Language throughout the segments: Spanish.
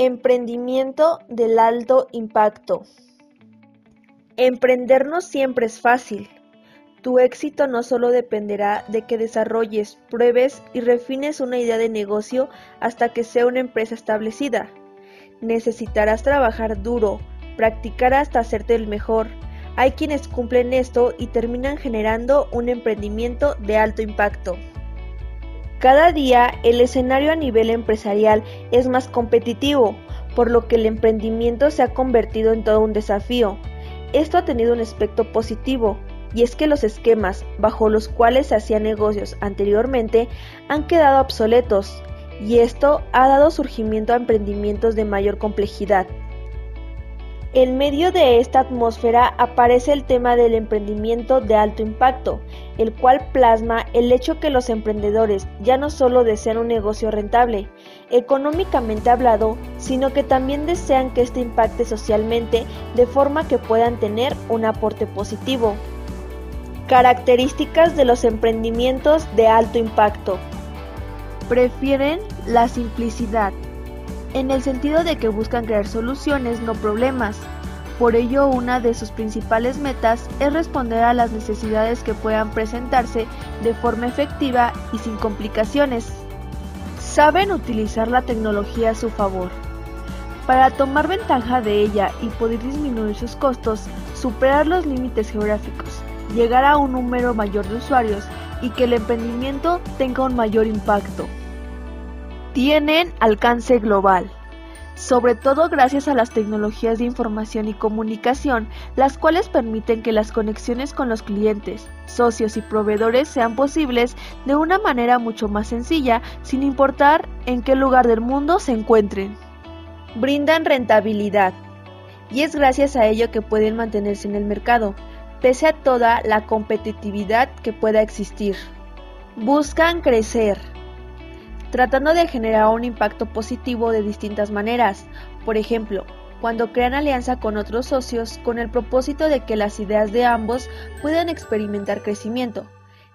Emprendimiento del alto impacto. Emprender no siempre es fácil. Tu éxito no solo dependerá de que desarrolles, pruebes y refines una idea de negocio hasta que sea una empresa establecida. Necesitarás trabajar duro, practicar hasta hacerte el mejor. Hay quienes cumplen esto y terminan generando un emprendimiento de alto impacto. Cada día el escenario a nivel empresarial es más competitivo, por lo que el emprendimiento se ha convertido en todo un desafío. Esto ha tenido un aspecto positivo, y es que los esquemas bajo los cuales se hacían negocios anteriormente han quedado obsoletos, y esto ha dado surgimiento a emprendimientos de mayor complejidad. En medio de esta atmósfera aparece el tema del emprendimiento de alto impacto, el cual plasma el hecho que los emprendedores ya no solo desean un negocio rentable, económicamente hablado, sino que también desean que este impacte socialmente de forma que puedan tener un aporte positivo. Características de los emprendimientos de alto impacto. Prefieren la simplicidad, en el sentido de que buscan crear soluciones, no problemas. Por ello, una de sus principales metas es responder a las necesidades que puedan presentarse de forma efectiva y sin complicaciones. Saben utilizar la tecnología a su favor. Para tomar ventaja de ella y poder disminuir sus costos, superar los límites geográficos, llegar a un número mayor de usuarios y que el emprendimiento tenga un mayor impacto tienen alcance global, sobre todo gracias a las tecnologías de información y comunicación, las cuales permiten que las conexiones con los clientes, socios y proveedores sean posibles de una manera mucho más sencilla, sin importar en qué lugar del mundo se encuentren. Brindan rentabilidad, y es gracias a ello que pueden mantenerse en el mercado, pese a toda la competitividad que pueda existir. Buscan crecer tratando de generar un impacto positivo de distintas maneras. Por ejemplo, cuando crean alianza con otros socios con el propósito de que las ideas de ambos puedan experimentar crecimiento,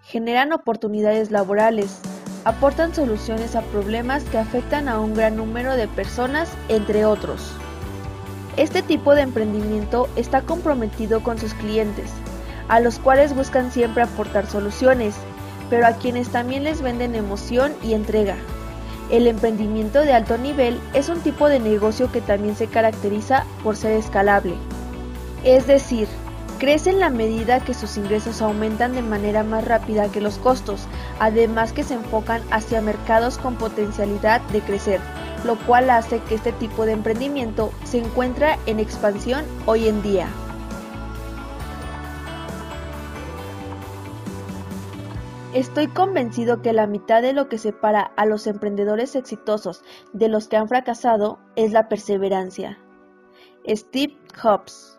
generan oportunidades laborales, aportan soluciones a problemas que afectan a un gran número de personas, entre otros. Este tipo de emprendimiento está comprometido con sus clientes, a los cuales buscan siempre aportar soluciones, pero a quienes también les venden emoción y entrega. El emprendimiento de alto nivel es un tipo de negocio que también se caracteriza por ser escalable. Es decir, crece en la medida que sus ingresos aumentan de manera más rápida que los costos, además que se enfocan hacia mercados con potencialidad de crecer, lo cual hace que este tipo de emprendimiento se encuentre en expansión hoy en día. Estoy convencido que la mitad de lo que separa a los emprendedores exitosos de los que han fracasado es la perseverancia. Steve Jobs